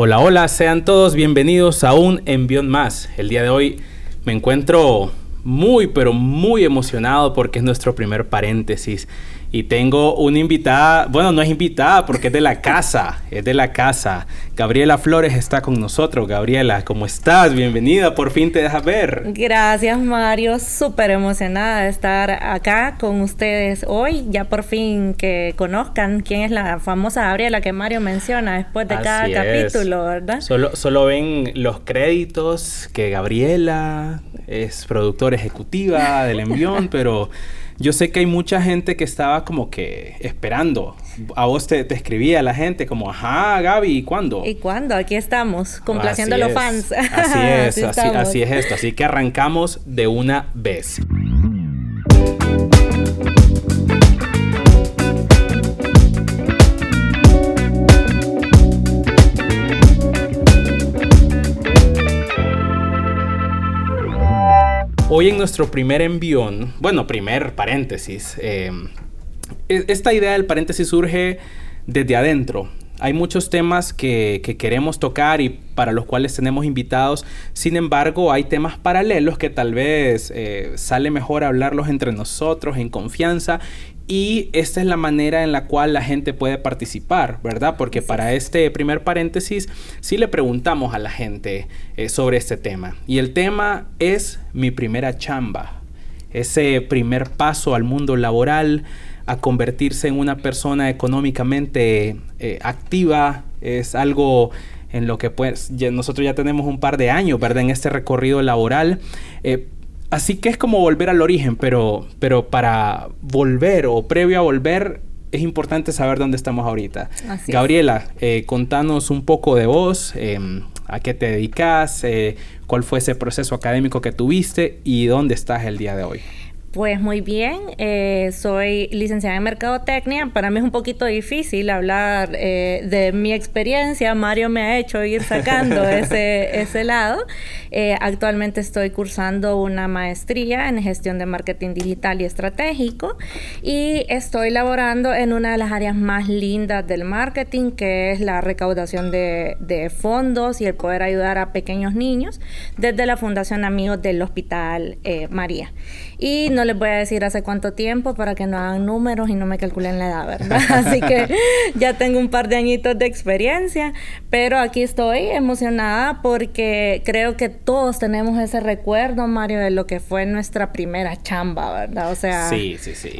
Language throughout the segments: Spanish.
Hola, hola, sean todos bienvenidos a un envión más. El día de hoy me encuentro muy, pero muy emocionado porque es nuestro primer paréntesis. Y tengo una invitada, bueno, no es invitada porque es de la casa, es de la casa. Gabriela Flores está con nosotros. Gabriela, ¿cómo estás? Bienvenida, por fin te dejas ver. Gracias, Mario. Súper emocionada de estar acá con ustedes hoy. Ya por fin que conozcan quién es la famosa Gabriela que Mario menciona después de cada capítulo, ¿verdad? Solo, solo ven los créditos que Gabriela es productora ejecutiva del envión, pero yo sé que hay mucha gente que estaba como que esperando. A vos te, te escribía la gente como, ajá, Gaby, ¿y cuándo? ¿Y cuándo? Aquí estamos, complaciendo a los fans. Así es, así, así es esto. Así que arrancamos de una vez. Hoy en nuestro primer envión, bueno, primer paréntesis, eh, e-, esta idea del paréntesis surge desde adentro. Hay muchos temas que, queremos tocar y para los cuales tenemos invitados. Sin embargo, hay temas paralelos que tal vez eh, sale mejor hablarlos entre nosotros en confianza y esta es la manera en la cual la gente puede participar, ¿verdad? Porque para este primer paréntesis sí le preguntamos a la gente eh, sobre este tema. Y el tema es mi primera chamba, ese primer paso al mundo laboral, a convertirse en una persona económicamente eh, activa, es algo en lo que pues nosotros ya tenemos un par de años, ¿verdad? En este recorrido laboral. Eh, Así que es como volver al origen, pero, pero para volver o previo a volver es importante saber dónde estamos ahorita. Gabriela, eh, contanos un poco de vos, em, a qué te dedicas, eh, cuál fue ese proceso académico que tuviste y dónde estás el día de hoy. Pues muy bien, eh, soy licenciada en Mercadotecnia. Para mí es un poquito difícil hablar eh, de mi experiencia. Mario me ha hecho ir sacando ese, ese lado. Eh, actualmente estoy cursando una maestría en gestión de marketing digital y estratégico y estoy laborando en una de las áreas más lindas del marketing, que es la recaudación de, de fondos y el poder ayudar a pequeños niños desde la Fundación Amigos del Hospital María. Y no les voy a decir hace cuánto tiempo para que no hagan números y no me calculen la edad, ¿verdad? Así que ya tengo un par de añitos de experiencia, pero aquí estoy emocionada porque creo que todos tenemos ese recuerdo, Mario, de lo que fue nuestra primera chamba, ¿verdad? O sea,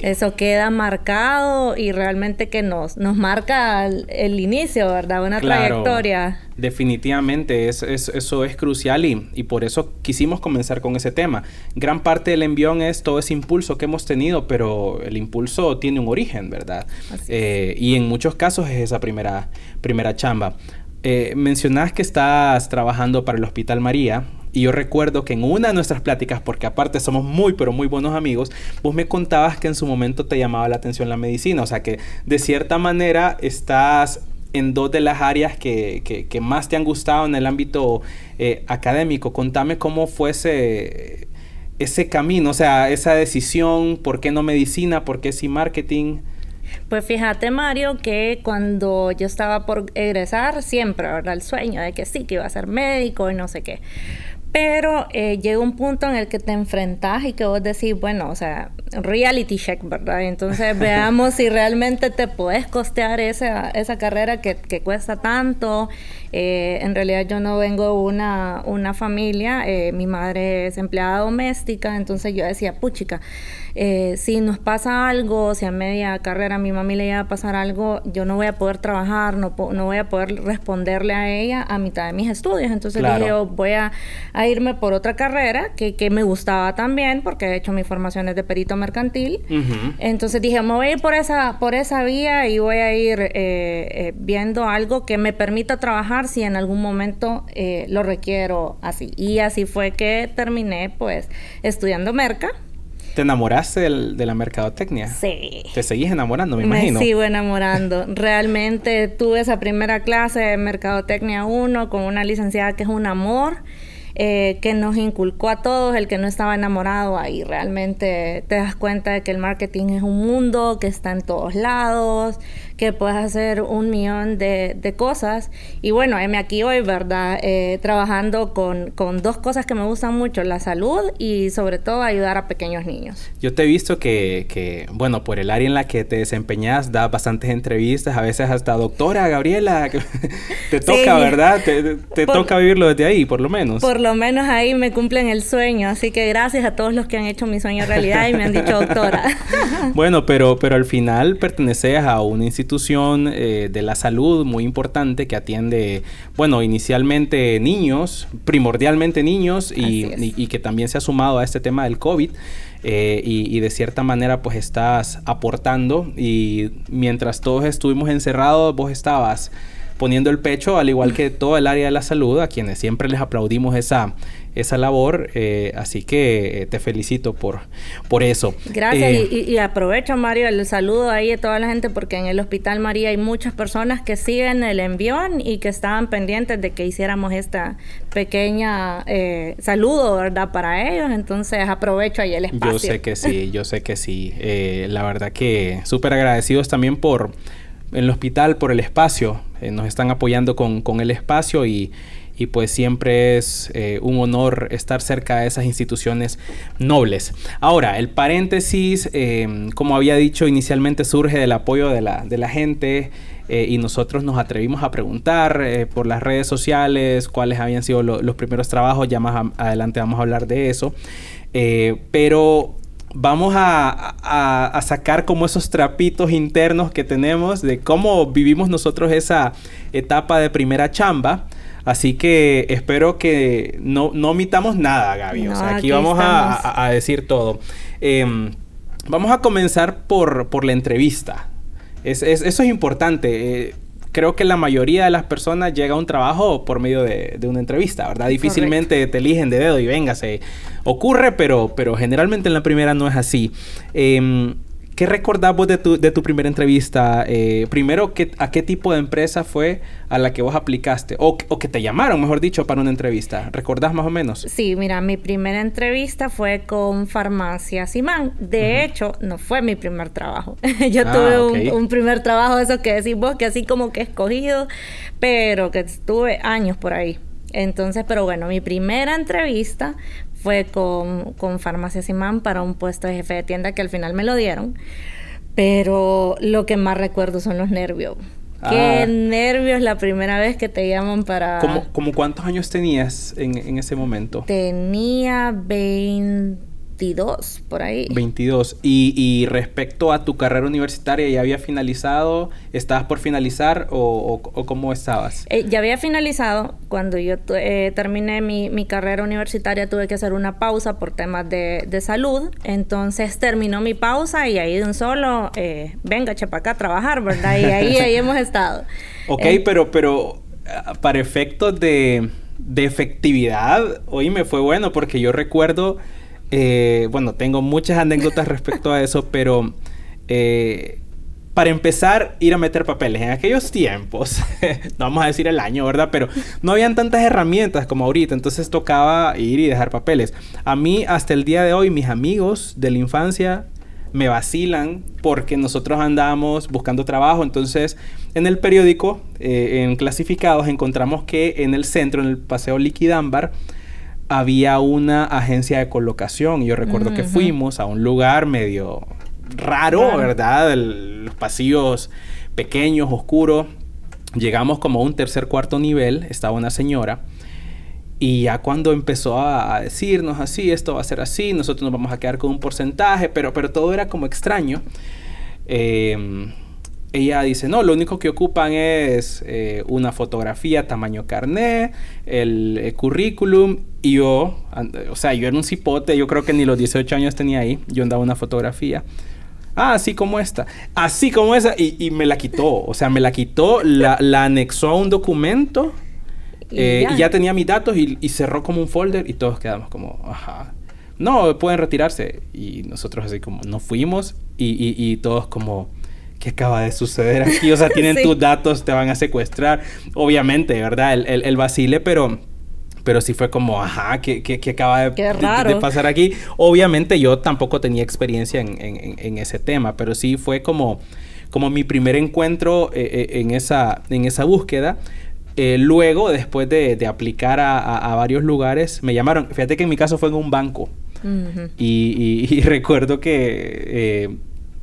eso queda marcado y realmente que nos, nos marca el, inicio, ¿verdad? Una trayectoria. Definitivamente, es, eso es crucial y, y, por eso quisimos comenzar con ese tema. Gran parte del envión es todo ese impulso que hemos tenido, pero el impulso tiene un origen, ¿verdad? Eh, y en muchos casos es esa primera, primera chamba. Eh, mencionás que estás trabajando para el Hospital María. Y yo recuerdo que en una de nuestras pláticas, porque aparte somos muy, pero muy buenos amigos, vos me contabas que en su momento te llamaba la atención la medicina. O sea que de cierta manera estás en dos de las áreas que, más te han gustado en el ámbito eh, académico. Contame cómo fue ese, ese camino, o sea, esa decisión, por qué no medicina, por qué sí marketing. Pues fíjate, Mario, que cuando yo estaba por egresar, siempre era el sueño de que sí, que iba a ser médico y no sé qué. Pero eh, llega un punto en el que te enfrentas y que vos decís, bueno, o sea, reality check, ¿verdad? Entonces veamos si realmente te puedes costear esa, esa carrera que, que cuesta tanto. Eh, en realidad yo no vengo de una, una familia, eh, mi madre es empleada doméstica, entonces yo decía, puchica, eh, si nos pasa algo, si a media carrera a mi mami le iba a pasar algo, yo no voy a poder trabajar, no, no voy a poder responderle a ella a mitad de mis estudios. Entonces dije, yo voy a, irme por otra carrera que, que, me gustaba también, porque he hecho mi formación es de perito mercantil. Entonces dije, me voy a ir por esa, por esa vía y voy a ir eh, viendo algo que me permita trabajar si en algún momento lo requiero así. Y así fue que terminé pues estudiando merca ¿Te enamoraste de la mercadotecnia? Sí. ¿Te seguís enamorando, me, imagino? Me sigo enamorando. Realmente tuve esa primera clase de mercadotecnia 1 con una licenciada que es un amor. Eh, que nos inculcó a todos el que no estaba enamorado ahí. Realmente te das cuenta de que el marketing es un mundo que está en todos lados, que puedes hacer un millón de, cosas. Y bueno, heme aquí hoy, ¿verdad? Eh, trabajando con, con, dos cosas que me gustan mucho, la salud y sobre todo ayudar a pequeños niños. Yo te he visto que, que bueno, por el área en la que te desempeñas, das bastantes entrevistas, a veces hasta doctora Gabriela, te toca, ¿verdad? Te, toca vivirlo desde ahí, por lo menos. Por lo menos ahí me cumplen el sueño, así que gracias a todos los que han hecho mi sueño realidad y me han dicho doctora. bueno, pero, pero al final perteneces a una institución eh, de la salud muy importante que atiende, bueno, inicialmente niños, primordialmente niños y, que también se ha sumado a este tema del COVID. Eh, y, y, de cierta manera pues estás aportando y mientras todos estuvimos encerrados vos estabas poniendo el pecho, al igual que todo el área de la salud, a quienes siempre les aplaudimos esa, esa labor. Eh, así que eh, te felicito por, por eso. Gracias. Eh, y, aprovecho, Mario, el saludo ahí a toda la gente, porque en el Hospital María hay muchas personas que siguen el envión y que estaban pendientes de que hiciéramos esta pequeña saludo, ¿verdad? Para ellos. Entonces aprovecho ahí el espacio. Yo sé que sí, yo sé que sí. la verdad que súper agradecidos también por en el hospital por el espacio. Eh, nos están apoyando con, el espacio y, pues siempre es eh, un honor estar cerca de esas instituciones nobles. Ahora, el paréntesis, em, como había dicho inicialmente, surge del apoyo de la, de la gente eh, y nosotros nos atrevimos a preguntar por las redes sociales cuáles habían sido los primeros trabajos, ya más adelante vamos a hablar de eso. pero vamos a, sacar como esos trapitos internos que tenemos de cómo vivimos nosotros esa etapa de primera chamba. Así que espero que no, no omitamos nada, Gaby. o sea, aquí, vamos a, decir todo. Em, vamos a comenzar por, por la entrevista. eso es importante. Eh, creo que la mayoría de las personas llega a un trabajo por medio de, una entrevista, ¿verdad? Difícilmente te eligen de dedo y véngase. Ocurre, pero, pero generalmente en la primera no es así. Em, ¿Qué recordás vos de tu, de tu primera entrevista? Eh, primero, ¿qué, ¿a qué tipo de empresa fue a la que vos aplicaste? O, o, que te llamaron, mejor dicho, para una entrevista. ¿Recordás más o menos? Sí, mira, mi primera entrevista fue con Farmacia Simán. De hecho, no fue mi primer trabajo. Yo ah, tuve un, primer trabajo, eso que decís vos, que así como que escogido, pero que estuve años por ahí. Entonces, pero bueno, mi primera entrevista fue con, con Farmacia Simán para un puesto de jefe de tienda que al final me lo dieron. Pero lo que más recuerdo son los nervios. Qué ah. nervios la primera vez que te llaman para... ¿Cómo, como cuántos años tenías en, en ese momento? Tenía 20 22, por ahí. 22. Y, y, respecto a tu carrera universitaria, ¿ya había finalizado? ¿Estabas por finalizar o, o, cómo estabas? Eh, ya había finalizado. Cuando yo eh, terminé mi, mi, carrera universitaria tuve que hacer una pausa por temas de, de, salud. Entonces terminó mi pausa y ahí de un solo, eh, venga, chepa acá a trabajar, ¿verdad? Y ahí, ahí hemos estado. Ok, pero, pero ah, para efectos de, de efectividad, hoy me fue bueno porque yo recuerdo eh, bueno, tengo muchas anécdotas respecto a eso, pero eh, para empezar, ir a meter papeles. En aquellos tiempos, no vamos a decir el año, ¿verdad? Pero no habían tantas herramientas como ahorita, entonces tocaba ir y dejar papeles. A mí, hasta el día de hoy, mis amigos de la infancia me vacilan porque nosotros andamos buscando trabajo. Entonces, en el periódico, eh, en clasificados, encontramos que en el centro, en el Paseo Liquidámbar, había una agencia de colocación. Yo recuerdo que fuimos a un lugar medio raro, ¿verdad? los pasillos pequeños, oscuros. Llegamos como a un tercer, cuarto nivel. Estaba una señora. Y ya cuando empezó a, decirnos así, esto va a ser así, nosotros nos vamos a quedar con un porcentaje, pero, pero todo era como extraño. Eh, ella dice, no, lo único que ocupan es eh, una fotografía tamaño carnet, el, currículum y yo, o sea, yo era un cipote, yo creo que ni los 18 años tenía ahí, yo andaba una fotografía. Ah, así como esta, así como esa, y, me la quitó, o sea, me la quitó, la, anexó a un documento y, eh, ya. tenía mis datos y, cerró como un folder y todos quedamos como, ajá. No, pueden retirarse. Y nosotros así como, no fuimos y todos como ¿qué acaba de suceder aquí? O sea, tienen tus datos, te van a secuestrar. Obviamente, ¿verdad? El, el, el vacile, pero pero sí fue como, ajá, ¿qué, qué, qué acaba de, de, pasar aquí? Obviamente yo tampoco tenía experiencia en, en, en, ese tema, pero sí fue como, como mi primer encuentro eh, eh, en, esa, en esa búsqueda. Eh, luego, después de, de aplicar a, a, a, varios lugares, me llamaron. Fíjate que en mi caso fue en un banco. Uh -huh. y, y, y, recuerdo que, eh,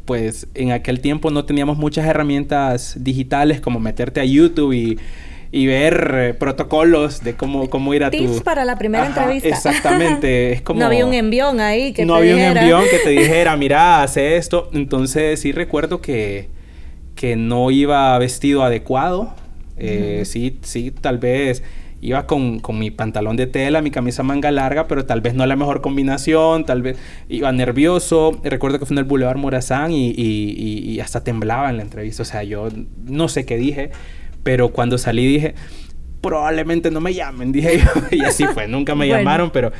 pues, en aquel tiempo no teníamos muchas herramientas digitales como meterte a YouTube y, y ver eh, protocolos de cómo, cómo ir a Tips tu... para la primera Ajá, entrevista. Exactamente. es como... No había un envión ahí que No te había dijera. un envión que te dijera, mira, hace esto. Entonces sí recuerdo que, que no iba vestido adecuado. Eh, uh -huh. Sí, sí, tal vez iba con, con, mi pantalón de tela, mi camisa manga larga, pero tal vez no la mejor combinación, tal vez iba nervioso. Recuerdo que fue en el Boulevard Morazán y, y, hasta temblaba en la entrevista. O sea, yo no sé qué dije, pero cuando salí dije, probablemente no me llamen, dije yo. y así fue, nunca me bueno. llamaron, pero,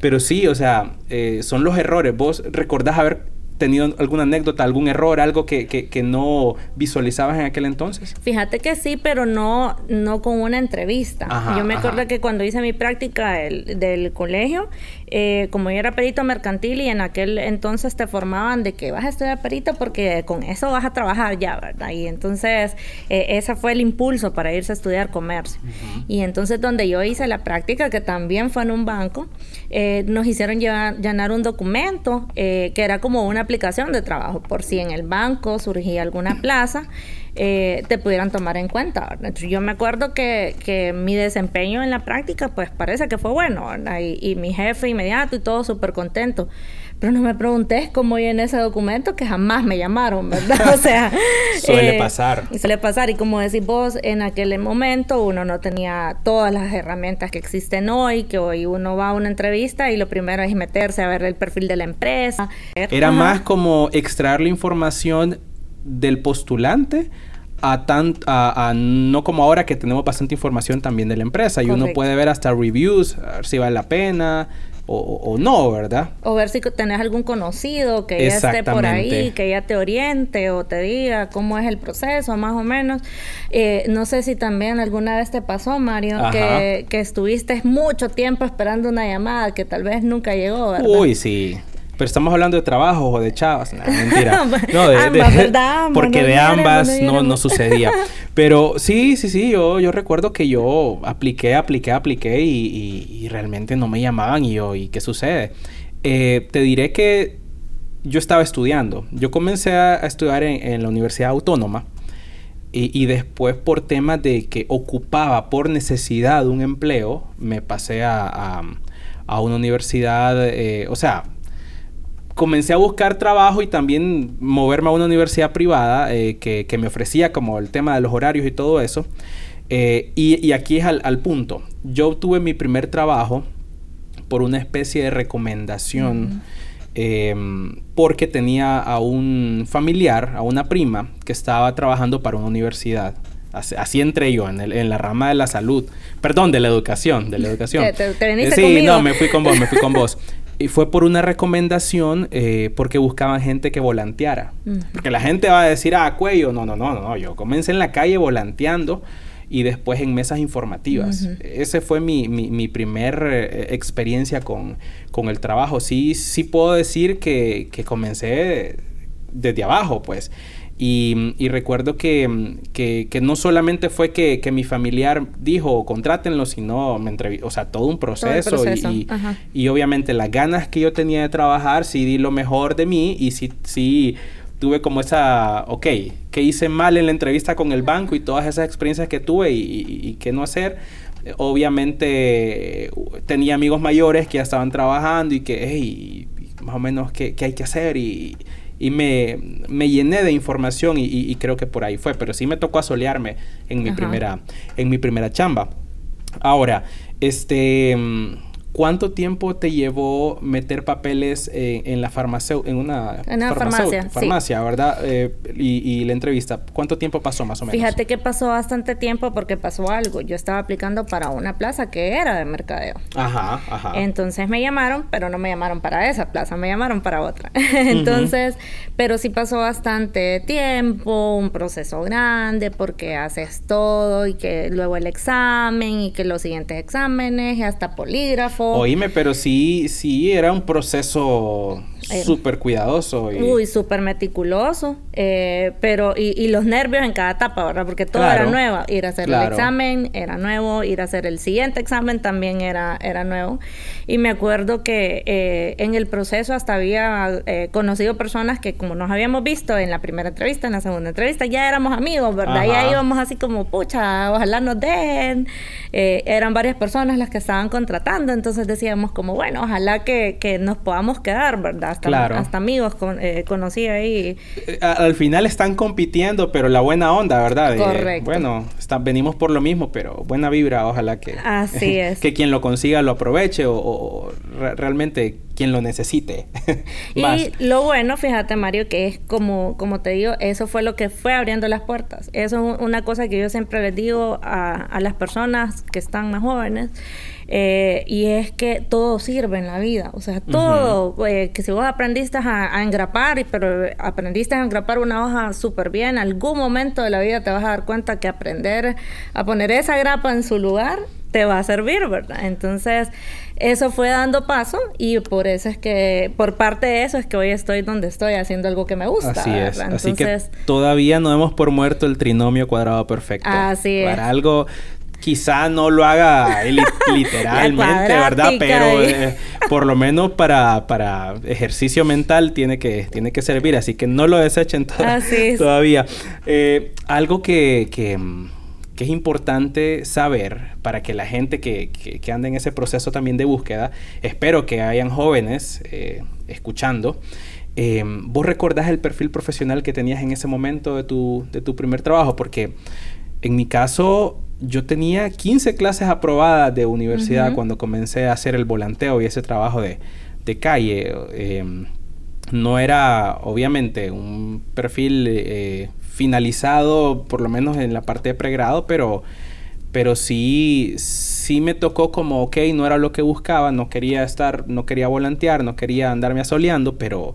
pero sí, o sea, eh, son los errores. ¿Vos recordás haber tenido alguna anécdota, algún error, algo que, que, que, no visualizabas en aquel entonces? Fíjate que sí, pero no, no con una entrevista. Ajá, yo me acuerdo ajá. que cuando hice mi práctica del, del colegio, eh, como yo era perito mercantil y en aquel entonces te formaban de que vas a estudiar perito porque con eso vas a trabajar ya, ¿verdad? Y entonces eh, ese fue el impulso para irse a estudiar comercio. Uh -huh. Y entonces donde yo hice la práctica, que también fue en un banco, eh, nos hicieron llevar, llenar un documento que era como una aplicación de trabajo, por si en el banco surgía alguna plaza, eh, te pudieran tomar en cuenta. Yo me acuerdo que, que, mi desempeño en la práctica, pues parece que fue bueno, y, y, mi jefe inmediato y todo súper contento. Pero no me preguntes cómo en ese documento que jamás me llamaron, ¿verdad? O sea, suele eh, pasar. Suele pasar. Y como decís vos, en aquel momento uno no tenía todas las herramientas que existen hoy, que hoy uno va a una entrevista y lo primero es meterse a ver el perfil de la empresa. Era Ajá. más como extraer la información del postulante a, tan, a, a, no como ahora que tenemos bastante información también de la empresa y Correcto. uno puede ver hasta reviews, a ver si vale la pena o, o, no, ¿verdad? O ver si tenés algún conocido que ya esté por ahí, que ya te oriente o te diga cómo es el proceso, más o menos. Eh, no sé si también alguna vez te pasó, Mario, que, que, estuviste mucho tiempo esperando una llamada que tal vez nunca llegó, ¿verdad? Uy, sí. Pero estamos hablando de trabajo o de chavas. Mentira. No, de, ambas, ¿verdad? Porque no de ambas no, no, sucedía. Pero sí, sí, sí. Yo, yo recuerdo que yo apliqué, apliqué, apliqué y, y, y realmente no me llamaban. Y yo, ¿y qué sucede? Eh, te diré que yo estaba estudiando. Yo comencé a, a estudiar en, en, la Universidad Autónoma. Y, y, después por temas de que ocupaba por necesidad un empleo, me pasé a, a, a una universidad, eh, o sea, comencé a buscar trabajo y también moverme a una universidad privada eh, que, que, me ofrecía como el tema de los horarios y todo eso. Eh, y, y, aquí es al, al, punto. Yo obtuve mi primer trabajo por una especie de recomendación. Uh -huh. eh, porque tenía a un familiar, a una prima, que estaba trabajando para una universidad. Así, así, entré yo en, el, en, la rama de la salud. Perdón, de la educación. De la educación. ¿Te, te, te sí, conmigo? no, me fui con vos, me fui con vos. Y fue por una recomendación eh, porque buscaban gente que volanteara. Uh -huh. Porque la gente va a decir, ah, cuello. No, no, no, no. Yo comencé en la calle volanteando y después en mesas informativas. Uh -huh. Ese fue mi, mi, mi primer eh, experiencia con, con, el trabajo. Sí, sí puedo decir que, que comencé desde abajo, pues. Y, y recuerdo que, que, que, no solamente fue que, que, mi familiar dijo, contrátenlo, sino me entrevistó, o sea, todo un proceso. Todo proceso. Y, y, obviamente las ganas que yo tenía de trabajar, sí di lo mejor de mí y sí, sí tuve como esa, ok, que hice mal en la entrevista con el banco y todas esas experiencias que tuve y, y, y qué no hacer. Obviamente tenía amigos mayores que ya estaban trabajando y que, hey, más o menos qué, qué hay que hacer y y me, me, llené de información y, y, y, creo que por ahí fue, pero sí me tocó asolearme en mi, primera, en mi primera chamba. Ahora, este ¿Cuánto tiempo te llevó meter papeles eh, en la farmacia, en una, en una farmacia, farmacia sí. ¿verdad? Eh, y, y, la entrevista, ¿cuánto tiempo pasó más o menos? Fíjate que pasó bastante tiempo porque pasó algo. Yo estaba aplicando para una plaza que era de mercadeo. Ajá, ajá. Entonces me llamaron, pero no me llamaron para esa plaza, me llamaron para otra. Entonces, uh -huh. pero sí pasó bastante tiempo, un proceso grande porque haces todo y que luego el examen y que los siguientes exámenes y hasta polígrafo Oíme, pero sí, sí era un proceso súper cuidadoso. Y... Uy, súper meticuloso. Eh, pero, y, y, los nervios en cada etapa, ¿verdad? Porque todo era nuevo. Ir a hacer el examen era nuevo, ir a hacer el siguiente examen también era, era nuevo. Y me acuerdo que eh, en el proceso hasta había eh, conocido personas que como nos habíamos visto en la primera entrevista, en la segunda entrevista, ya éramos amigos, ¿verdad? Ya íbamos así como, pucha, ojalá nos den. eran varias personas las que estaban contratando, entonces decíamos como, bueno, ojalá que, que nos podamos quedar, ¿verdad? Hasta, hasta amigos eh, conocí ahí. Eh, al final están compitiendo, pero la buena onda, ¿verdad? Correcto. bueno, venimos por lo mismo, pero buena vibra, ojalá que, Así es. que quien lo consiga lo aproveche o, realmente quien lo necesite. y lo bueno, fíjate Mario, que es como, como te digo, eso fue lo que fue abriendo las puertas. Eso es una cosa que yo siempre les digo a, a las personas que están más jóvenes. Eh, y es que todo sirve en la vida, o sea, todo, eh, que si vos aprendiste a, engrapar, pero aprendiste a engrapar una hoja súper bien, algún momento de la vida te vas a dar cuenta que aprender a poner esa grapa en su lugar te va a servir, ¿verdad? Entonces, eso fue dando paso y por eso es que, por parte de eso es que hoy estoy donde estoy haciendo algo que me gusta. Así es. Así que todavía no hemos por muerto el trinomio cuadrado perfecto. Así es. Para algo quizá no lo haga literalmente, ¿verdad? Pero eh, por lo menos para, para ejercicio mental tiene que, tiene que servir, así que no lo desechen todavía. Eh, algo que, que, es importante saber para que la gente que, que, anda en ese proceso también de búsqueda, espero que hayan jóvenes eh, escuchando, ¿Vos recordás el perfil profesional que tenías en ese momento de tu, de tu primer trabajo? Porque en mi caso, yo tenía 15 clases aprobadas de universidad cuando comencé a hacer el volanteo y ese trabajo de, calle. Em, no era, obviamente, un perfil eh, finalizado, por lo menos en la parte de pregrado, pero, pero sí, sí me tocó como, ok, no era lo que buscaba, no quería estar, no quería volantear, no quería andarme asoleando, pero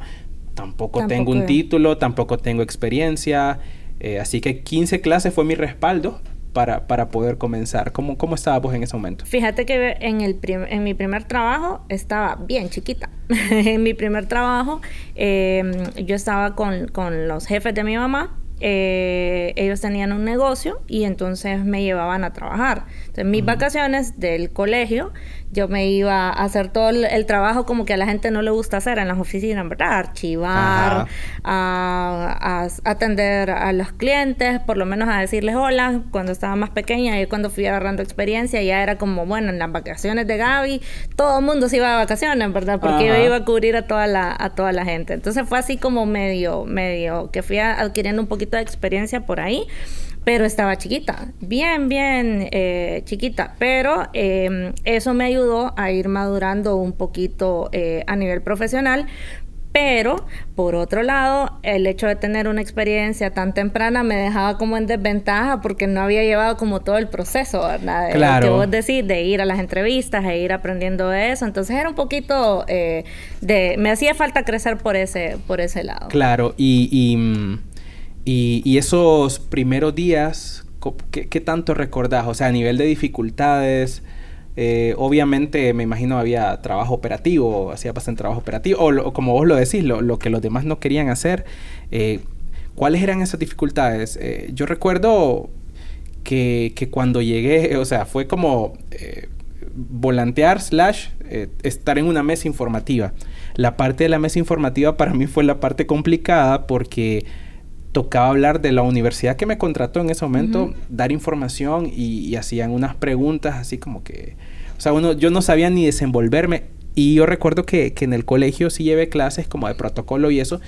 tampoco, tengo un título, tampoco tengo experiencia. Eh, así que 15 clases fue mi respaldo para, para poder comenzar. ¿Cómo, ¿Cómo estabas en ese momento? Fíjate que en, el en mi primer trabajo estaba bien chiquita. en mi primer trabajo em, yo estaba con, con los jefes de mi mamá eh, ellos tenían un negocio y entonces me llevaban a trabajar. Entonces, mis vacaciones del colegio, yo me iba a hacer todo el, trabajo como que a la gente no le gusta hacer en las oficinas, ¿verdad? Archivar, a, atender a los clientes, por lo menos a decirles hola cuando estaba más pequeña y cuando fui agarrando experiencia ya era como, bueno, en las vacaciones de Gaby, todo el mundo se iba de vacaciones, ¿verdad? Porque yo iba a cubrir a toda la, a toda la gente. Entonces fue así como medio, medio, que fui adquiriendo un poquito de experiencia por ahí pero estaba chiquita, bien, bien eh, chiquita, pero em, eso me ayudó a ir madurando un poquito eh, a nivel profesional. Pero, por otro lado, el hecho de tener una experiencia tan temprana me dejaba como en desventaja porque no había llevado como todo el proceso, ¿verdad? claro. Que vos decís, de ir a las entrevistas e ir aprendiendo eso. Entonces era un poquito eh, de... Me hacía falta crecer por ese, por ese lado. Claro, y mm, y, esos primeros días, ¿qué, tanto recordás? O sea, a nivel de dificultades, eh, obviamente me imagino había trabajo operativo, hacía bastante trabajo operativo, o, como vos lo decís, lo, que los demás no querían hacer. Eh, ¿Cuáles eran esas dificultades? Eh, yo recuerdo que, que, cuando llegué, o sea, fue como volantear slash estar en una mesa informativa. La parte de la mesa informativa para mí fue la parte complicada porque tocaba hablar de la universidad que me contrató en ese momento, dar información y, hacían unas preguntas así como que, o sea, uno, yo no sabía ni desenvolverme. Y yo recuerdo que, que en el colegio sí llevé clases como de protocolo y eso,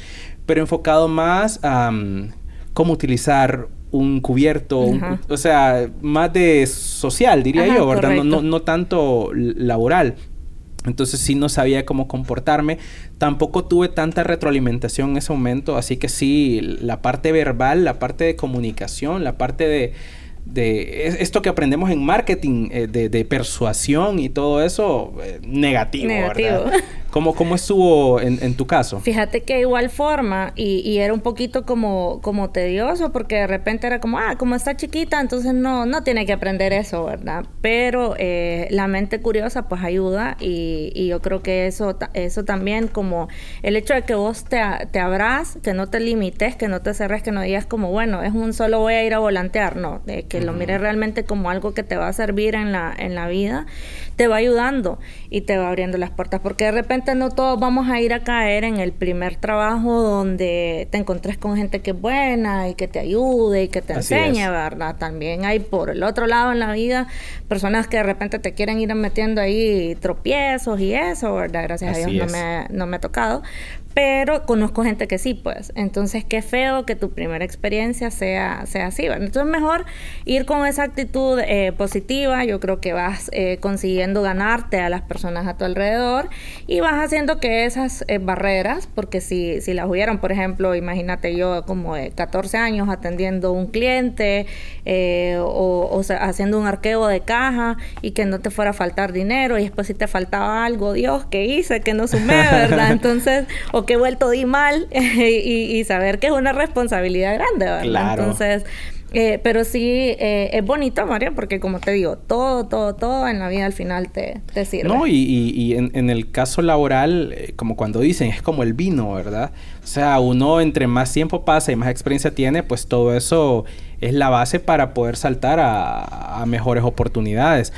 pero enfocado más a mm, cómo utilizar un cubierto, o sea, más de social, diría yo, ¿verdad? No, no, no, tanto laboral. Entonces sí no sabía cómo comportarme. Tampoco tuve tanta retroalimentación en ese momento. Así que sí, la parte verbal, la parte de comunicación, la parte de, de esto que aprendemos en marketing, eh, de, persuasión y todo eso, eh, negativo, ¿verdad? ¿Cómo, cómo estuvo en, en, tu caso? Fíjate que igual forma, y, y, era un poquito como, como tedioso, porque de repente era como, ah, como está chiquita, entonces no, no tiene que aprender eso, ¿verdad? Pero eh, la mente curiosa pues ayuda y, y, yo creo que eso, eso también como el hecho de que vos te, te abras, que no te limites, que no te cerres, que no digas como, bueno, es un solo voy a ir a volantear, no, de que lo mires realmente como algo que te va a servir en la, en la vida, te va ayudando y te va abriendo las puertas, porque de repente no todos vamos a ir a caer en el primer trabajo donde te encontres con gente que es buena y que te ayude y que te enseñe, ¿verdad? También hay por el otro lado en la vida personas que de repente te quieren ir metiendo ahí tropiezos y eso, ¿verdad? Gracias a Dios no me, no me ha tocado, pero conozco gente que sí, pues. Entonces, qué feo que tu primera experiencia sea, sea así. Entonces, mejor ir con esa actitud eh, positiva. Yo creo que vas eh, consiguiendo ganarte a las personas a tu alrededor y vas haciendo que esas eh, barreras, porque si, si las hubieran, por ejemplo, imagínate yo como de 14 años atendiendo un cliente o, o sea, haciendo un arqueo de caja y que no te fuera a faltar dinero y después si te faltaba algo, Dios, ¿qué hice? Que no sumé, ¿verdad? Entonces, que he vuelto di mal y, saber que es una responsabilidad grande, ¿verdad? Claro. Entonces, eh, pero sí eh, es bonito, Mario, porque como te digo, todo, todo, todo en la vida al final te, sirve. No, y, y, en, el caso laboral, eh, como cuando dicen, es como el vino, ¿verdad? O sea, uno entre más tiempo pasa y más experiencia tiene, pues todo eso es la base para poder saltar a, a mejores oportunidades.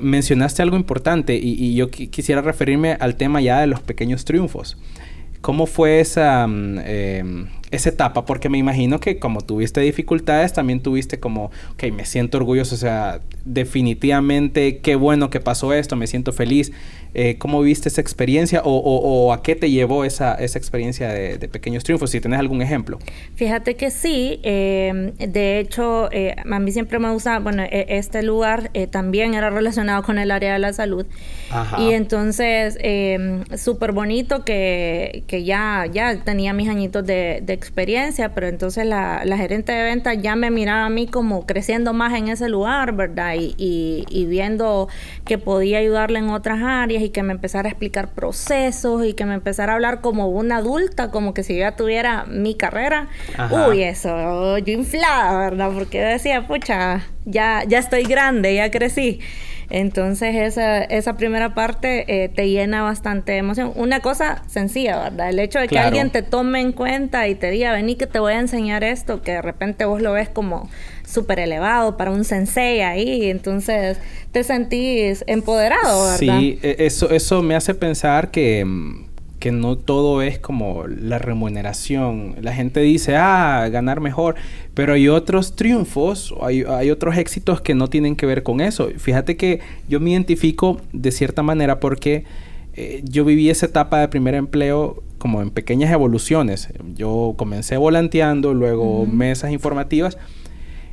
mencionaste algo importante y, yo quisiera referirme al tema ya de los pequeños triunfos. ¿Cómo fue esa, mm, esa etapa? Porque me imagino que como tuviste dificultades, también tuviste como, ok, me siento orgulloso, o sea, definitivamente qué bueno que pasó esto, me siento feliz. Eh, ¿Cómo viste esa experiencia o, a qué te llevó esa, esa experiencia de, pequeños triunfos? Si tienes algún ejemplo. Fíjate que sí. Em, de hecho, eh, a mí siempre me gusta, bueno, e, este lugar eh, también era relacionado con el área de la salud. Y entonces, em, súper bonito que, que, ya, ya tenía mis añitos de, experiencia, pero entonces la, la, gerente de ventas ya me miraba a mí como creciendo más en ese lugar, ¿verdad? Y, y, y viendo que podía ayudarle en otras áreas y que me empezara a explicar procesos y que me empezara a hablar como una adulta, como que si yo ya tuviera mi carrera. Uy, eso, yo inflada, ¿verdad? Porque decía, pucha, ya, ya estoy grande, ya crecí. Entonces esa, esa primera parte eh, te llena bastante de emoción. Una cosa sencilla, ¿verdad? El hecho de que alguien te tome en cuenta y te diga, vení que te voy a enseñar esto, que de repente vos lo ves como súper elevado para un sensei ahí, entonces te sentís empoderado, ¿verdad? Sí, e, eso, eso me hace pensar que, que no todo es como la remuneración. La gente dice, ah, ganar mejor, pero hay otros triunfos, hay, hay otros éxitos que no tienen que ver con eso. Fíjate que yo me identifico de cierta manera porque eh, yo viví esa etapa de primer empleo como en pequeñas evoluciones. Yo comencé volanteando, luego mesas informativas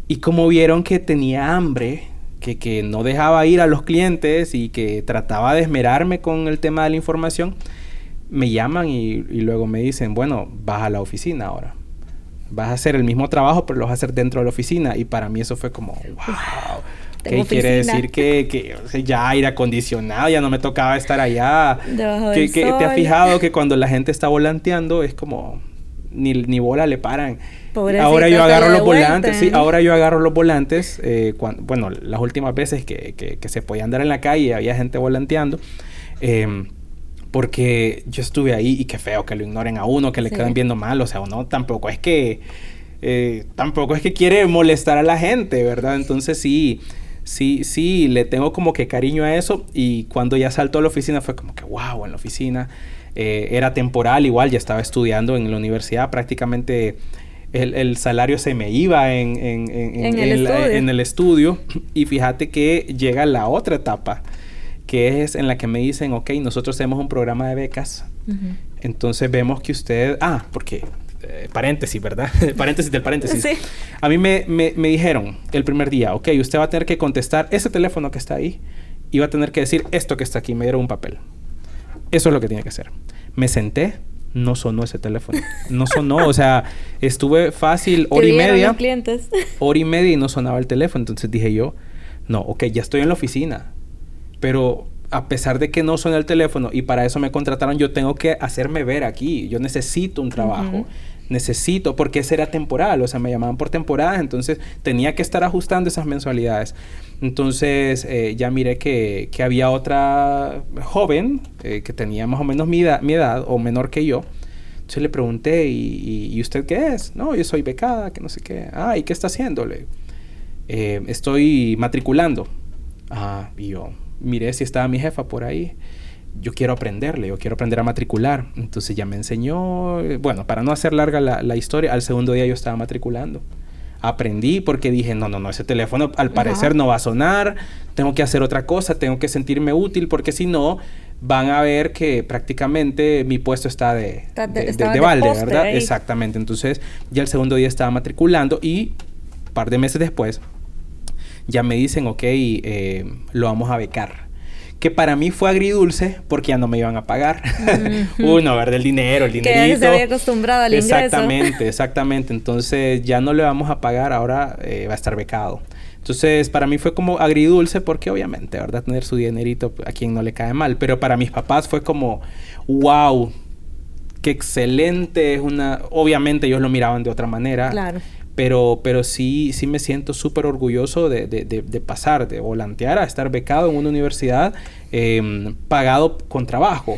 y como vieron que tenía hambre, que, que, no dejaba ir a los clientes y que trataba de esmerarme con el tema de la información, me llaman y, y, luego me dicen, bueno, vas a la oficina ahora. Vas a hacer el mismo trabajo, pero lo vas a hacer dentro de la oficina. Y para mí eso fue como, wow. ¿Qué quiere decir que, que ya aire acondicionado, ya no me tocaba estar allá? Que, que, ¿Te has fijado que cuando la gente está volanteando es como ni, ni bola le paran? ahora yo agarro los volantes, sí, ahora yo agarro los volantes, eh, bueno, las últimas veces que, que, se podía andar en la calle, había gente volanteando, em, porque yo estuve ahí y qué feo que lo ignoren a uno, que le quedan viendo mal, o sea, uno tampoco es que, eh, tampoco es que quiere molestar a la gente, ¿verdad? Entonces sí, sí, sí, le tengo como que cariño a eso y cuando ya saltó a la oficina fue como que, wow, en la oficina. Eh, era temporal, igual ya estaba estudiando en la universidad, prácticamente el, salario se me iba en, el estudio. Y fíjate que llega la otra etapa, que es en la que me dicen, ok, nosotros tenemos un programa de becas. Entonces vemos que usted... Ah, porque... Eh, paréntesis, ¿verdad? paréntesis del paréntesis. Sí. A mí me, me, me dijeron el primer día, ok, usted va a tener que contestar ese teléfono que está ahí y va a tener que decir esto que está aquí. Me dieron un papel. Eso es lo que tiene que hacer. Me senté, no sonó ese teléfono. No sonó, o sea, estuve fácil hora y media. clientes? Hora y media y no sonaba el teléfono. Entonces dije yo, no, ok, ya estoy en la oficina. Pero a pesar de que no suena el teléfono y para eso me contrataron, yo tengo que hacerme ver aquí. Yo necesito un trabajo. Necesito, porque ese era temporal, o sea, me llamaban por temporada, entonces tenía que estar ajustando esas mensualidades. Entonces eh, ya miré que, que, había otra joven eh, que tenía más o menos mi edad, mi edad, o menor que yo. Entonces le pregunté, ¿y, ¿y, usted qué es? No, yo soy becada, que no sé qué. Ah, ¿y qué está haciéndole? Eh, estoy matriculando. Ah, y yo miré si estaba mi jefa por ahí. Yo quiero aprenderle, yo quiero aprender a matricular. Entonces ya me enseñó, bueno, para no hacer larga la, la historia, al segundo día yo estaba matriculando aprendí porque dije, no, no, no, ese teléfono al parecer no va a sonar, tengo que hacer otra cosa, tengo que sentirme útil porque si no van a ver que prácticamente mi puesto está de, de, balde, ¿verdad? Exactamente. Entonces ya el segundo día estaba matriculando y un par de meses después ya me dicen, ok, eh, lo vamos a becar que para mí fue agridulce porque ya no me iban a pagar. Uno, ver del dinero, el dinerito. Que se había acostumbrado al ingreso. Exactamente, exactamente. Entonces ya no le vamos a pagar, ahora eh, va a estar becado. Entonces, para mí fue como agridulce porque obviamente, ¿verdad? Tener su dinerito a quien no le cae mal. Pero para mis papás fue como, wow, qué excelente. Es una... Obviamente ellos lo miraban de otra manera. Claro. Pero, pero sí, sí me siento súper orgulloso de, de, de, pasar, de volantear a estar becado en una universidad em, pagado con trabajo.